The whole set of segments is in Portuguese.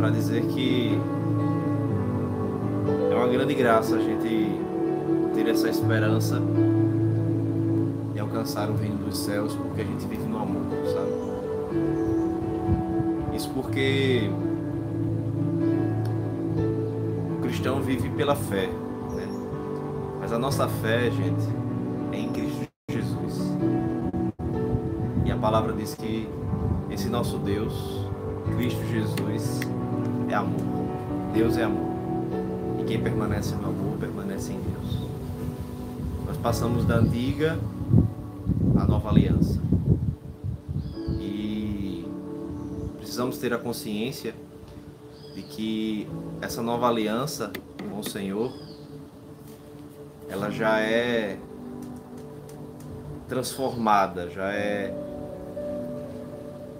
para dizer que é uma grande graça a gente ter essa esperança de alcançar o reino dos céus, porque a gente vive no amor, sabe? Isso porque o cristão vive pela fé, né? Mas a nossa fé, gente, é em Cristo Jesus. E a palavra diz que esse nosso Deus, Cristo Jesus, é amor. Deus é amor. E quem permanece no amor, permanece em Deus. Nós passamos da antiga à nova aliança. E precisamos ter a consciência de que essa nova aliança com o Senhor, ela já é transformada, já é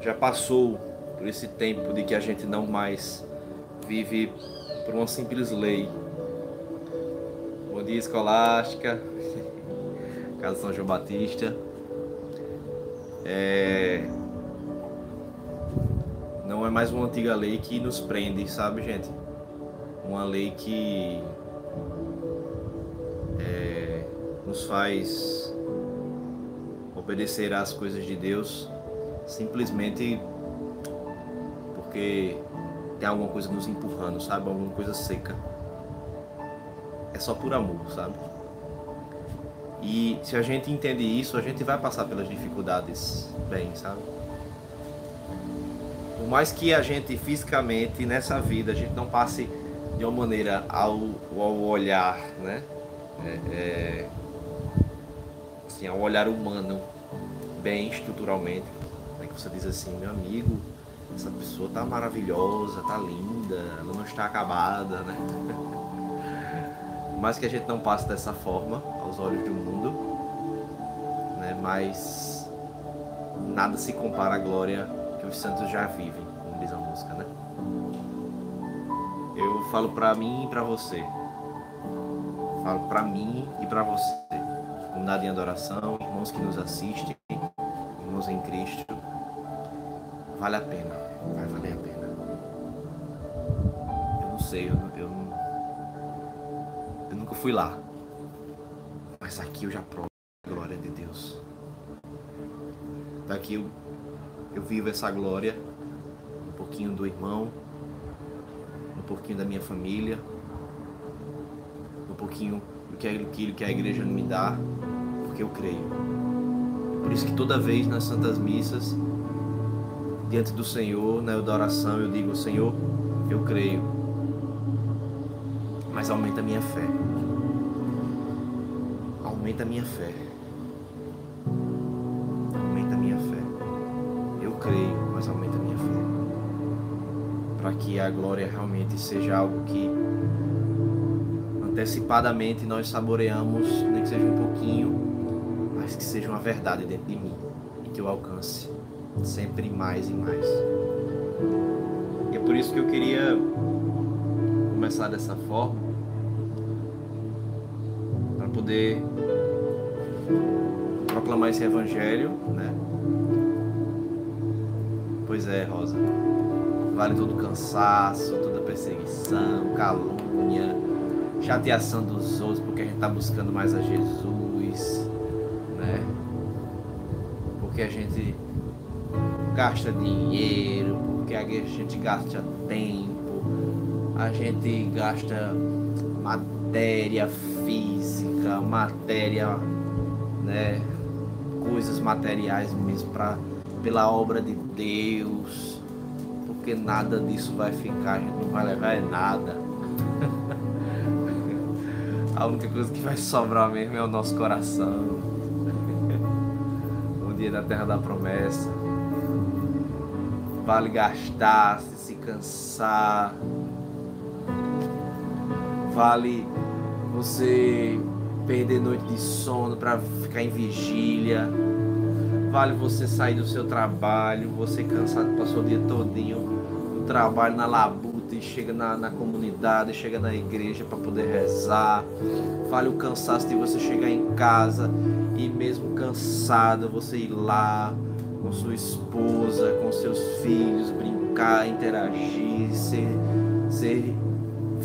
já passou por esse tempo de que a gente não mais vive por uma simples lei. Bom dia, Escolástica, Casa São João Batista. É... Não é mais uma antiga lei que nos prende, sabe, gente? Uma lei que é... nos faz obedecer às coisas de Deus simplesmente porque tem alguma coisa nos empurrando, sabe? Alguma coisa seca. É só por amor, sabe? E se a gente entende isso, a gente vai passar pelas dificuldades bem, sabe? Por mais que a gente fisicamente nessa vida a gente não passe de uma maneira ao, ao olhar, né? É, é, assim, ao olhar humano, bem estruturalmente, né? que você diz assim, meu amigo, essa pessoa tá maravilhosa, tá linda, ela não está acabada, né? Mas que a gente não passe dessa forma aos olhos do mundo, né? Mas nada se compara à glória que os santos já vivem, como diz a música, né? Eu falo para mim e para você. Falo para mim e para você. Comunidade em adoração, irmãos que nos assistem, irmãos em Cristo. Vale a pena, vai valer a pena. Eu não sei, eu, eu, eu nunca fui lá. Mas aqui eu já provo a glória de Deus. Daqui eu, eu vivo essa glória, um pouquinho do irmão, um pouquinho da minha família, um pouquinho do que aquilo que a igreja me dá, porque eu creio. Por isso que toda vez nas santas missas, diante do Senhor, na né, oração, eu digo, Senhor, eu creio, mas aumenta a minha fé. Aumenta a minha fé. Aumenta a minha fé. Eu creio, mas aumenta a minha fé. Para que a glória realmente seja algo que antecipadamente nós saboreamos, nem que seja um pouquinho, mas que seja uma verdade dentro de mim e que eu alcance sempre mais e mais. E é por isso que eu queria começar dessa forma, para poder proclamar esse evangelho, né? Pois é, Rosa. Vale todo cansaço, toda perseguição, calúnia, chateação dos outros porque a gente está buscando mais a Jesus, né? Porque a gente gasta dinheiro, porque a gente gasta tempo, a gente gasta matéria física, matéria, né, coisas materiais mesmo para pela obra de Deus, porque nada disso vai ficar, a gente não vai levar nada. a única coisa que vai sobrar mesmo é o nosso coração dia na terra da promessa. Vale gastar, se cansar. Vale você perder noite de sono para ficar em vigília. Vale você sair do seu trabalho, você cansado, passou o dia todinho no trabalho, na labuta e chega na, na comunidade, chega na igreja para poder rezar. Vale o cansaço de você chegar em casa e mesmo cansado você ir lá com sua esposa, com seus filhos, brincar, interagir, ser, ser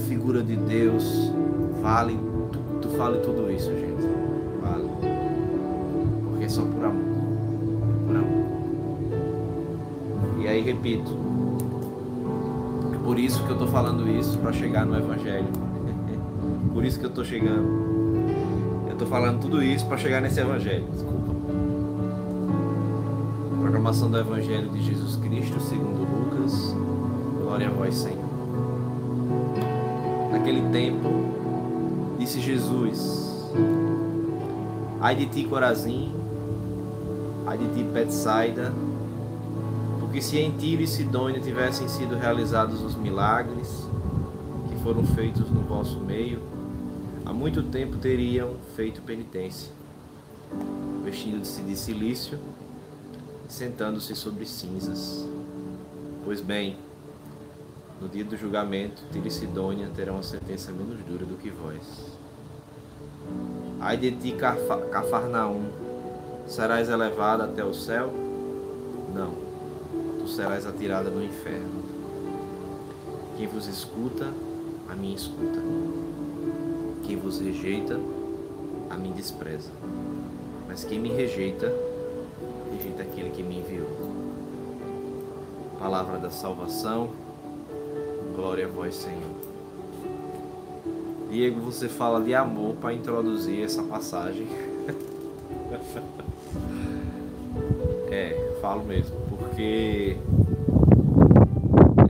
figura de Deus. Vale, tu, tu vale tudo isso, gente. Vale. Porque é só por amor. Por amor. E aí repito. É por isso que eu tô falando isso para chegar no evangelho. por isso que eu tô chegando. Eu tô falando tudo isso para chegar nesse evangelho. Desculpa. Proclamação do evangelho de Jesus Cristo, segundo Lucas. Glória a vós, Senhor. Naquele tempo, disse Jesus: Ai de ti, Corazim, ai de ti, Betsaida, porque se em Tiro e Sidônia tivessem sido realizados os milagres que foram feitos no vosso meio, há muito tempo teriam feito penitência, vestindo-se de silício sentando-se sobre cinzas. Pois bem, no dia do julgamento, Tiro e Sidônia terão uma sentença menos dura do que vós. Ai de ti, Cafarnaum, serás elevada até o céu? Não, tu serás atirada no inferno. Quem vos escuta, a mim escuta. Quem vos rejeita, a mim despreza. Mas quem me rejeita, rejeita aquele que me enviou. Palavra da salvação, glória a vós, Senhor. Diego, você fala de amor para introduzir essa passagem. é, falo mesmo, porque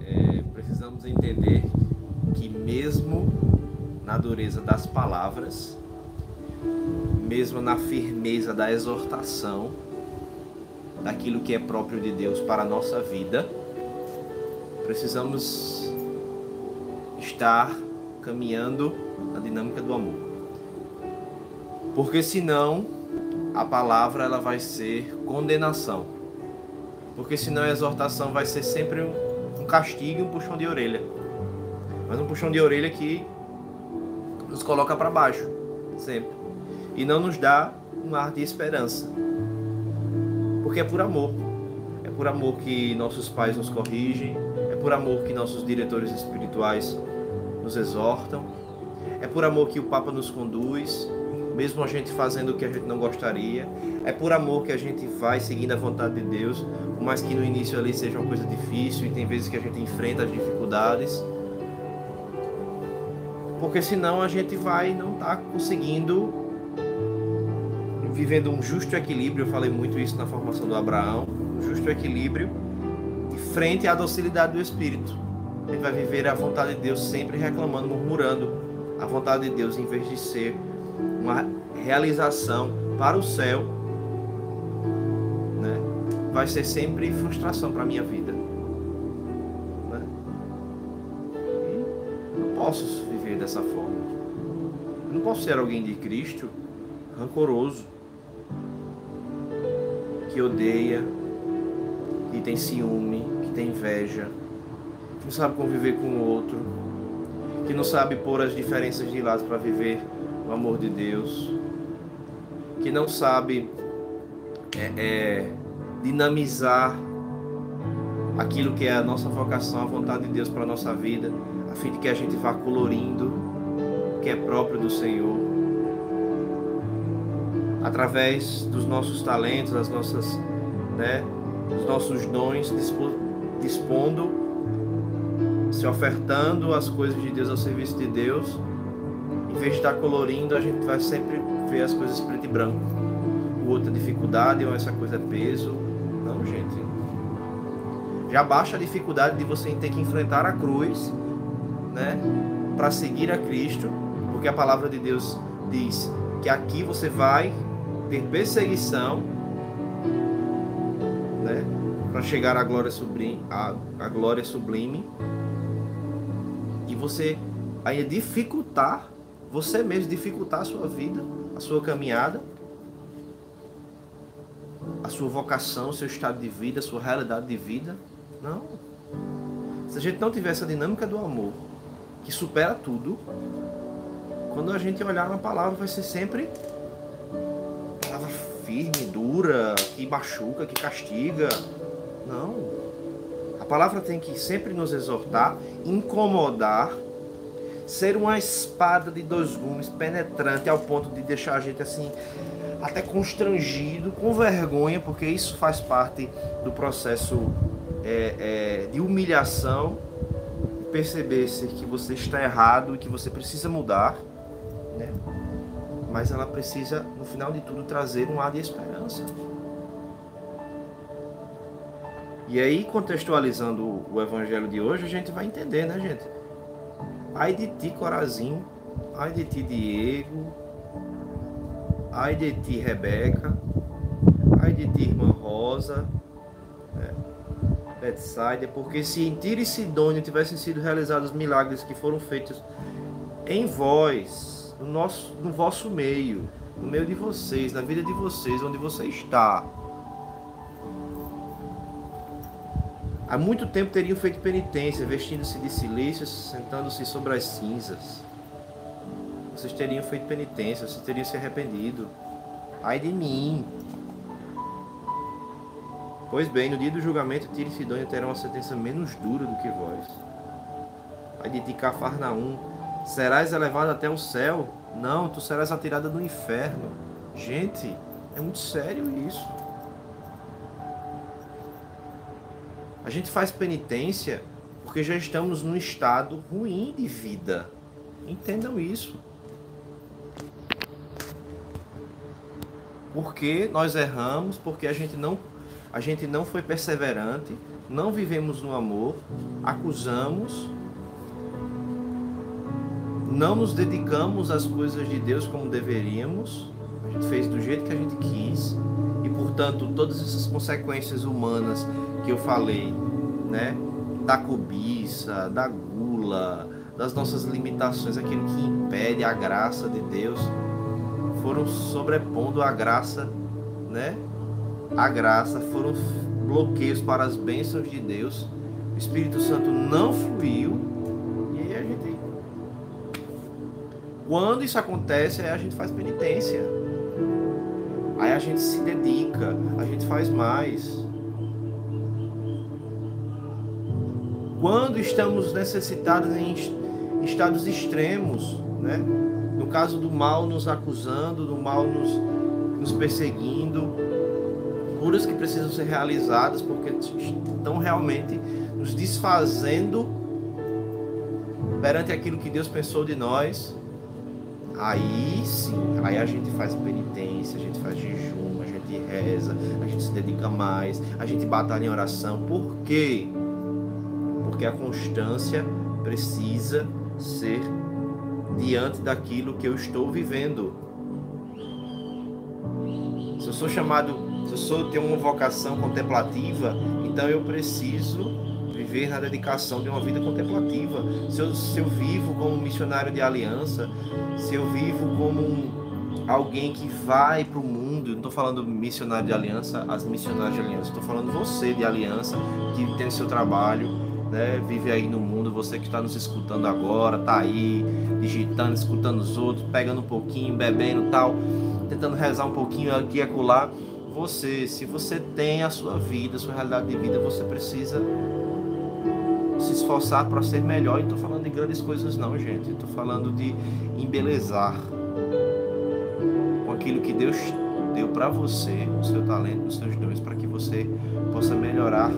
é, precisamos entender que mesmo na dureza das palavras, mesmo na firmeza da exortação, daquilo que é próprio de Deus para a nossa vida, precisamos estar caminhando na dinâmica do amor. Porque senão a palavra ela vai ser condenação. Porque senão a exortação vai ser sempre um, castigo e um puxão de orelha. Mas um puxão de orelha que nos coloca para baixo, sempre. E não nos dá um ar de esperança. Porque é por amor. É por amor que nossos pais nos corrigem, é por amor que nossos diretores espirituais nos exortam, é por amor que o Papa nos conduz, mesmo a gente fazendo o que a gente não gostaria. É por amor que a gente vai seguindo a vontade de Deus, por mais que no início ali seja uma coisa difícil e tem vezes que a gente enfrenta as dificuldades porque senão a gente vai não estar tá conseguindo vivendo um justo equilíbrio. Eu falei muito isso na formação do Abraão, um justo equilíbrio frente à docilidade do Espírito. Gente vai viver a vontade de Deus sempre reclamando, murmurando a vontade de Deus em vez de ser uma realização para o céu, né? Vai ser sempre frustração para minha vida. Né? Não posso viver dessa forma. Eu não posso ser alguém de Cristo rancoroso, que odeia, que tem ciúme, que tem inveja, que não sabe conviver com o outro, que não sabe pôr as diferenças de lado para viver o amor de Deus, que não sabe é, é, dinamizar aquilo que é a nossa vocação, a vontade de Deus para a nossa vida a fim de que a gente vá colorindo o que é próprio do Senhor, através dos nossos talentos, das nossas, né, dos nossos dons, dispondo, se ofertando as coisas de Deus ao serviço de Deus. Em vez de estar colorindo, a gente vai sempre ver as coisas preto e branco. O outro é dificuldade, ou essa coisa é peso. Não, gente. Já baixa a dificuldade de você ter que enfrentar a cruz né, para seguir a Cristo, porque a palavra de Deus diz que aqui você vai ter perseguição, né? Para chegar à glória sublime, à, à glória sublime. E você aí dificultar, você mesmo dificultar a sua vida, a sua caminhada, a sua vocação, seu estado de vida, a sua realidade de vida. Não. Se a gente não tiver essa dinâmica do amor, que supera tudo, quando a gente olhar na palavra vai ser sempre firme, dura, que machuca, que castiga. Não. A palavra tem que sempre nos exortar, incomodar, ser uma espada de dois gumes, penetrante ao ponto de deixar a gente assim até constrangido, com vergonha, porque isso faz parte do processo é, é, de humilhação, perceber-se que você está errado e que você precisa mudar, né? Mas ela precisa, no final de tudo, trazer um ar de esperança. E aí, contextualizando o evangelho de hoje, a gente vai entender, né, gente? Ai de ti, Corazinho. Ai de ti, Diego. Ai de ti, Rebeca. Ai de ti, irmã Rosa. É. Betsaida, porque se em Tiro e Sidônia tivessem sido realizados os milagres que foram feitos em vós, no, nosso, no vosso meio, no meio de vocês, na vida de vocês, onde você está, Há muito tempo teriam feito penitência, vestindo-se de silícios, sentando-se sobre as cinzas. Vocês teriam feito penitência, vocês teriam se arrependido. Ai de mim! Pois bem, no dia do julgamento, Tiro e Sidônia terão uma sentença menos dura do que vós. Ai de Cafarnaum, serás elevado até o céu? Não, tu serás atirada no inferno. Gente, é muito sério isso. A gente faz penitência porque já estamos num estado ruim de vida. Entendam isso. Porque nós erramos, porque a gente não a gente não foi perseverante, não vivemos no amor, acusamos, não nos dedicamos às coisas de Deus como deveríamos, a gente fez do jeito que a gente quis, e portanto todas essas consequências humanas que eu falei, né? Da cobiça, da gula, das nossas limitações, aquilo que impede a graça de Deus, foram sobrepondo a graça, né? A graça foram bloqueios para as bênçãos de Deus. O Espírito Santo não fluiu. Quando isso acontece, aí a gente faz penitência. Aí a gente se dedica, a gente faz mais. quando estamos necessitados em estados extremos, né? no caso do mal nos acusando, do mal nos, nos perseguindo, curas que precisam ser realizadas porque estão realmente nos desfazendo perante aquilo que Deus pensou de nós. Aí sim, aí a gente faz penitência, a gente faz jejum, a gente reza, a gente se dedica mais, a gente batalha em oração. Por quê? porque a constância precisa ser diante daquilo que eu estou vivendo. Se eu sou chamado, se eu sou tenho uma vocação contemplativa, então eu preciso viver na dedicação de uma vida contemplativa. Se eu, se eu vivo como missionário de aliança, se eu vivo como um, alguém que vai para o mundo, não estou falando missionário de aliança, as missionárias de aliança, estou falando você de aliança que tem seu trabalho, né? Vive aí no mundo, você que está nos escutando agora, tá aí digitando, escutando os outros, pegando um pouquinho, bebendo tal, tentando rezar um pouquinho aqui e acolá. Você, se você tem a sua vida, a sua realidade de vida, você precisa esforçar para ser melhor. E estou falando de grandes coisas não, gente. Estou falando de embelezar com aquilo que Deus deu para você, o seu talento, os seus dons, para que você possa melhorar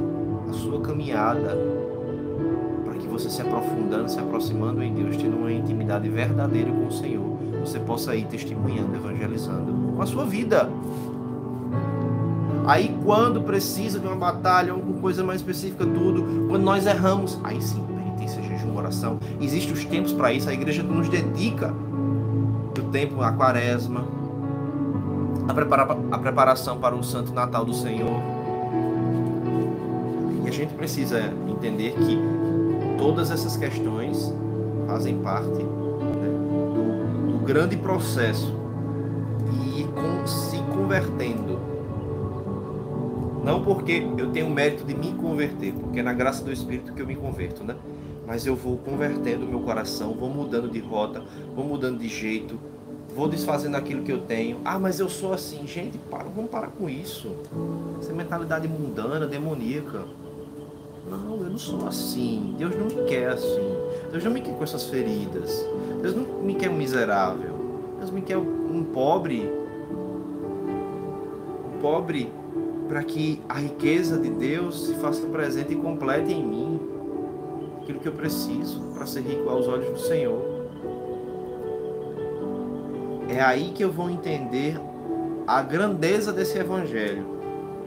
a sua caminhada você se aprofundando, se aproximando em Deus, tendo uma intimidade verdadeira com o Senhor, você possa ir testemunhando, evangelizando com a sua vida. Aí quando precisa de uma batalha, alguma coisa mais específica, tudo, quando nós erramos, aí sim, penitência, jejum, oração. Existem os tempos para isso, a igreja nos dedica o tempo, a quaresma, a, prepara a preparação para o Santo Natal do Senhor E a gente precisa entender que todas essas questões fazem parte né, do, do, grande processo ir com, se convertendo. Não porque eu tenho o mérito de me converter, porque é na graça do Espírito que eu me converto, né? Mas eu vou convertendo o meu coração, vou mudando de rota, vou mudando de jeito, vou desfazendo aquilo que eu tenho. Ah, mas eu sou assim. Gente, para, vamos parar com isso. Essa mentalidade mundana, demoníaca. Não, eu não sou assim. Deus não me quer assim. Deus não me quer com essas feridas. Deus não me quer um miserável. Deus me quer um pobre. Um pobre para que a riqueza de Deus se faça presente e complete em mim aquilo que eu preciso para ser rico aos olhos do Senhor. É aí que eu vou entender a grandeza desse evangelho.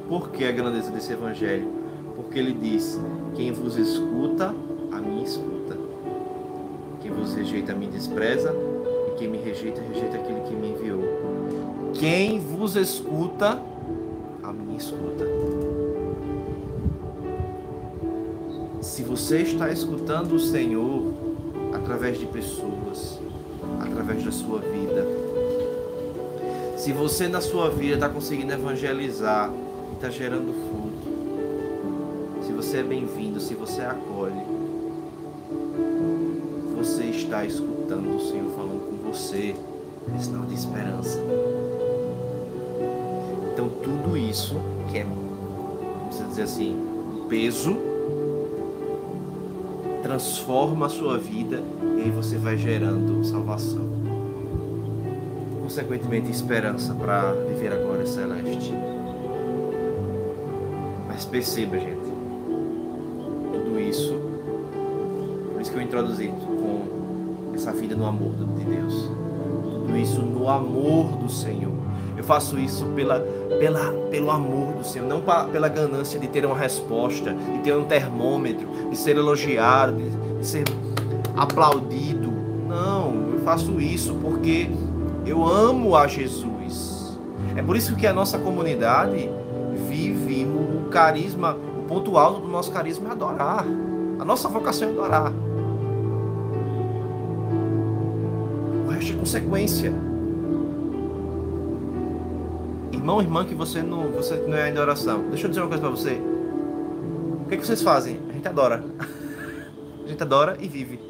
Por que a grandeza desse evangelho? Porque ele diz: Quem vos escuta, a mim escuta. Quem vos rejeita, a mim despreza. E quem me rejeita, rejeita aquele que me enviou. Quem vos escuta, escuta. Se você está escutando o Senhor através de pessoas, através da sua vida, se você na sua vida está conseguindo evangelizar está gerando fruto, se você é bem-vindo, se você acolhe, você está escutando o Senhor falando com você, sinal de esperança. Então tudo isso que é, vamos dizer assim, peso, transforma a sua vida e aí você vai gerando salvação consequentemente esperança para viver a glória celeste. Mas perceba, gente, tudo isso, por isso que eu introduzi com essa vida no amor de Deus, tudo isso no amor do Senhor. Eu faço isso pela, pela, pelo amor do Senhor, não pra, pela ganância de ter uma resposta, de ter um termômetro, de ser elogiado, de, de ser aplaudido. Não, eu faço isso porque eu amo a Jesus. É por isso que a nossa comunidade vive o carisma, o ponto alto do nosso carisma é adorar. A nossa vocação é adorar. O resto é consequência. Irmão, irmã, que você não, você não é em oração. Deixa eu dizer uma coisa para você. O que, é que vocês fazem? A gente adora. A gente adora e vive.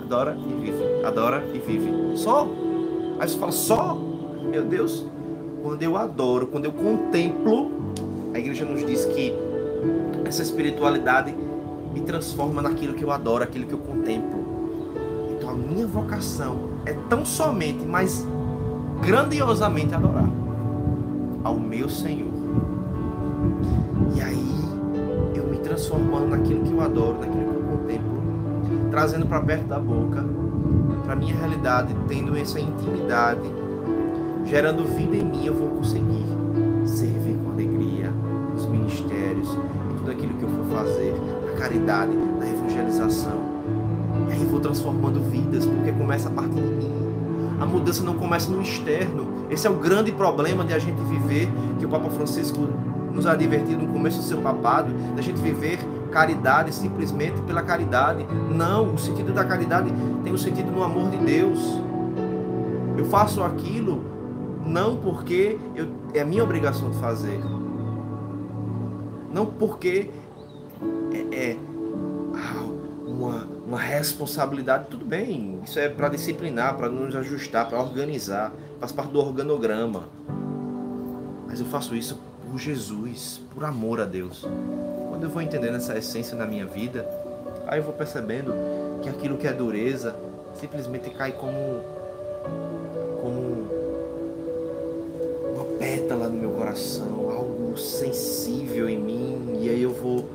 Adora e vive. Adora e vive. Só Aí você fala, só? Meu Deus, quando eu adoro, quando eu contemplo, a igreja nos diz que essa espiritualidade me transforma naquilo que eu adoro, aquilo que eu contemplo. Então a minha vocação é tão somente, mas grandiosamente adorar ao meu Senhor. E aí eu me transformando naquilo que eu adoro, naquilo que eu contemplo, trazendo para perto da boca para minha realidade, tendo essa intimidade, gerando vida em mim, eu vou conseguir servir com alegria nos ministérios, tudo aquilo que eu for fazer, na caridade, na evangelização. E aí vou transformando vidas, porque começa a partir de mim. A mudança não começa no externo. Esse é o grande problema de a gente viver, que o Papa Francisco nos advertiu no começo do seu papado, da gente viver caridade simplesmente pela caridade. Não, o sentido da caridade tem o sentido no amor de Deus. Eu faço aquilo não porque eu, é a minha obrigação de fazer. Não porque é, é ah, uma, uma responsabilidade. Tudo bem, isso é para disciplinar, para nos ajustar, para organizar. Faz parte do organograma. Mas eu faço isso por Jesus, por amor a Deus. Quando eu vou entendendo essa essência na minha vida, aí eu vou percebendo que aquilo que é dureza simplesmente cai como como uma pétala no meu coração, algo sensível em mim, e aí eu vou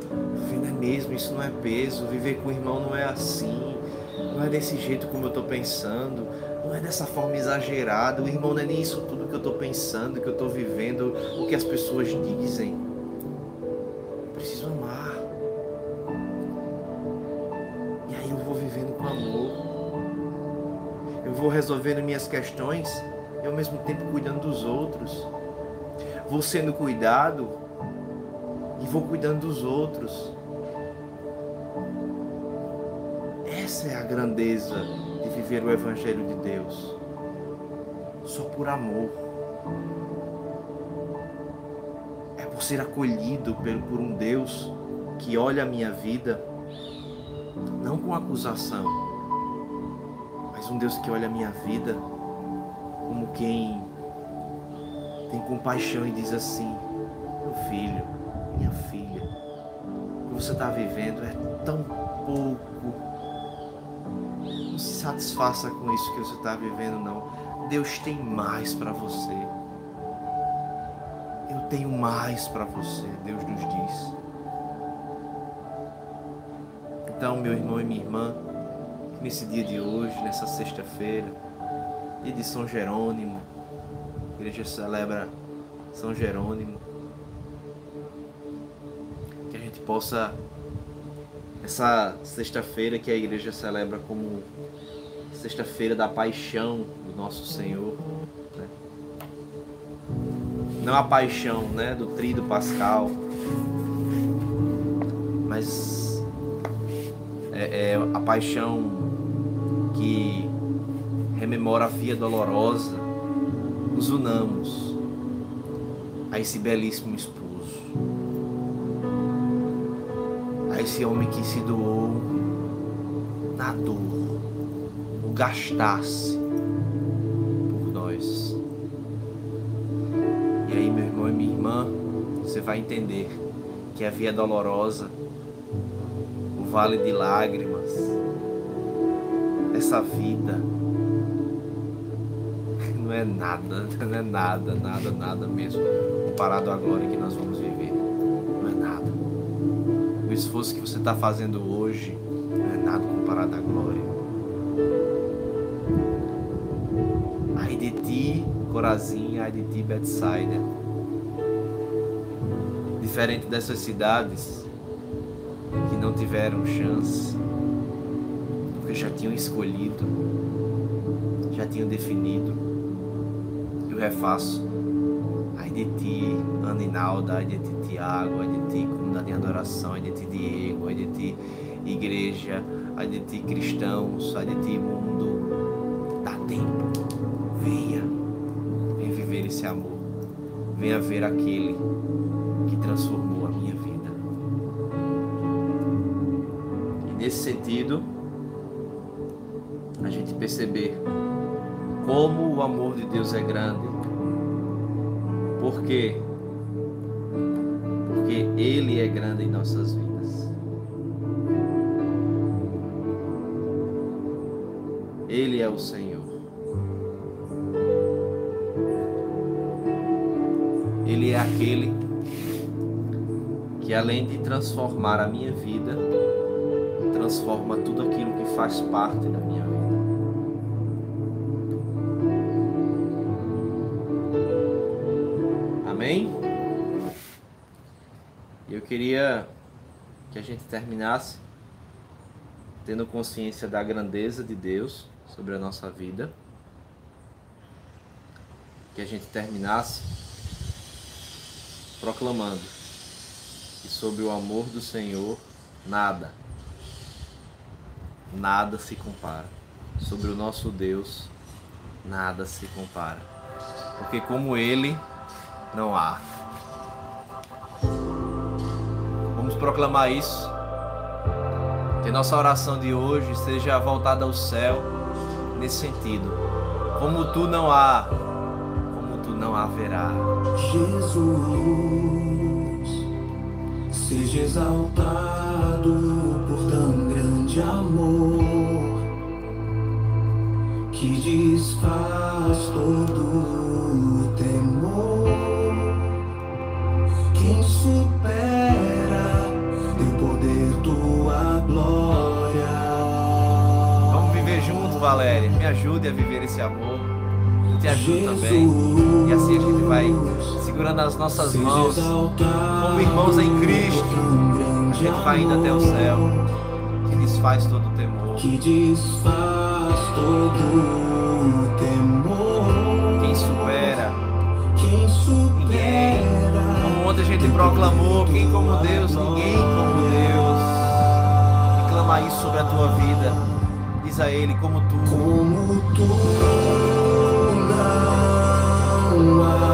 vendo é mesmo, isso não é peso, viver com o irmão não é assim, não é desse jeito como eu estou pensando, não é dessa forma exagerada, o irmão não é nem isso tudo que eu estou pensando, que eu estou vivendo, o que as pessoas dizem. vou resolvendo minhas questões e ao mesmo tempo cuidando dos outros. Vou sendo cuidado e vou cuidando dos outros. Grandeza de viver o Evangelho de Deus. Só por amor. É por ser acolhido por um Deus que olha a minha vida não com acusação, mas um Deus que olha a minha vida como quem tem compaixão e diz assim: meu filho, minha filha, o que você está vivendo é tão pouco. Satisfaça com isso que você está vivendo, não. Deus tem mais para você. Eu tenho mais para você, Deus nos diz. Então, meu irmão e minha irmã, nesse dia de hoje, nessa sexta-feira, dia de São Jerônimo, a igreja celebra São Jerônimo, que a gente possa, essa sexta-feira que a igreja celebra como sexta-feira da paixão do nosso Senhor, né? não a paixão né, do trido pascal, mas é, é a paixão que rememora a via dolorosa, nos unamos a esse belíssimo esposo, a esse homem que se doou na dor, gastasse por nós. E aí, meu irmão e minha irmã, você vai entender que a via dolorosa vale de lágrimas, essa vida não é nada, não é nada, nada, nada mesmo comparado à glória que nós vamos viver. Não é nada. O esforço que você está fazendo hoje não é nada comparado à glória. Ti, Corazim, ai de ti, Betsaida. Diferente dessas cidades, que não tiveram chance, porque já tinham escolhido, já tinham definido. E o refaço. Ai de ti, Ana Inalda, ai de ti, Tiago, ai de ti, comunidade de adoração, ai de ti, Diego, ai de ti, igreja, ai de ti, cristãos, ai de ti, mundo. Venha ver aquele que transformou a minha vida. nesse sentido, a gente perceber como o amor de Deus é grande. Por quê? Porque Ele é grande em nossas vidas. Ele é o Senhor. Além de transformar a minha vida, transforma tudo aquilo que faz parte da minha vida. Amém? Eu queria que a gente terminasse tendo consciência da grandeza de Deus sobre a nossa vida. Que a gente terminasse proclamando que sobre o amor do Senhor nada nada se compara. Sobre o nosso Deus, nada se compara. Porque como Ele, não há. Vamos proclamar isso. Que nossa oração de hoje seja voltada ao céu nesse sentido. Como tu não há, como tu não haverá. Jesus, seja exaltado por tão grande amor que desfaz todo o temor. Quem supera tem poder tua glória. Vamos viver juntos, Valéria. Me ajude a viver esse amor. Te ajudo também. E assim a gente vai segurando as nossas mãos, como irmãos em Cristo, a gente vai indo até o céu, que desfaz todo o temor. Que desfaz todo o temor. Quem supera. Quem supera. Como ontem a gente proclamou, quem como Deus, ninguém como Deus. Reclama isso sobre a tua vida. Diz a Ele como tu. Como tu. Não há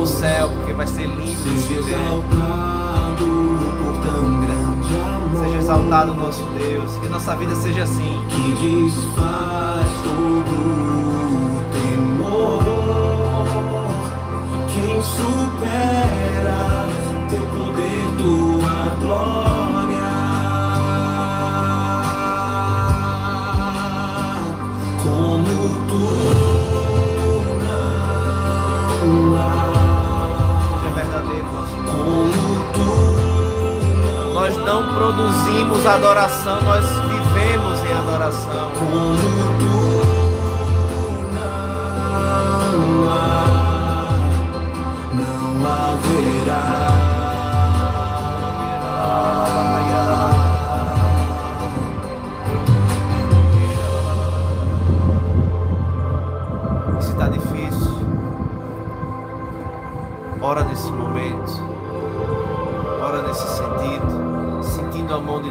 ao céu, porque vai ser lindo de viver. Seja exaltado o nosso Deus, que nossa vida seja assim. Que desfaz todo temor, quem supera teu poder, tua glória. adoração, nós vivemos em adoração.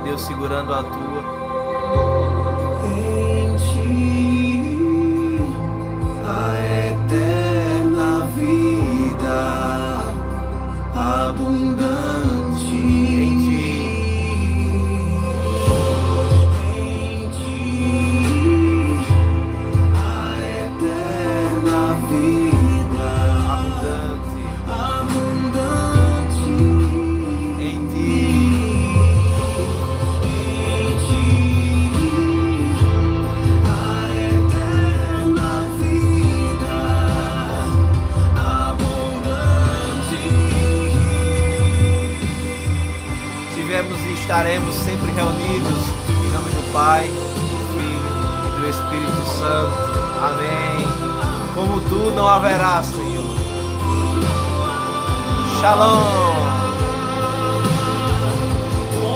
Deus segurando a tua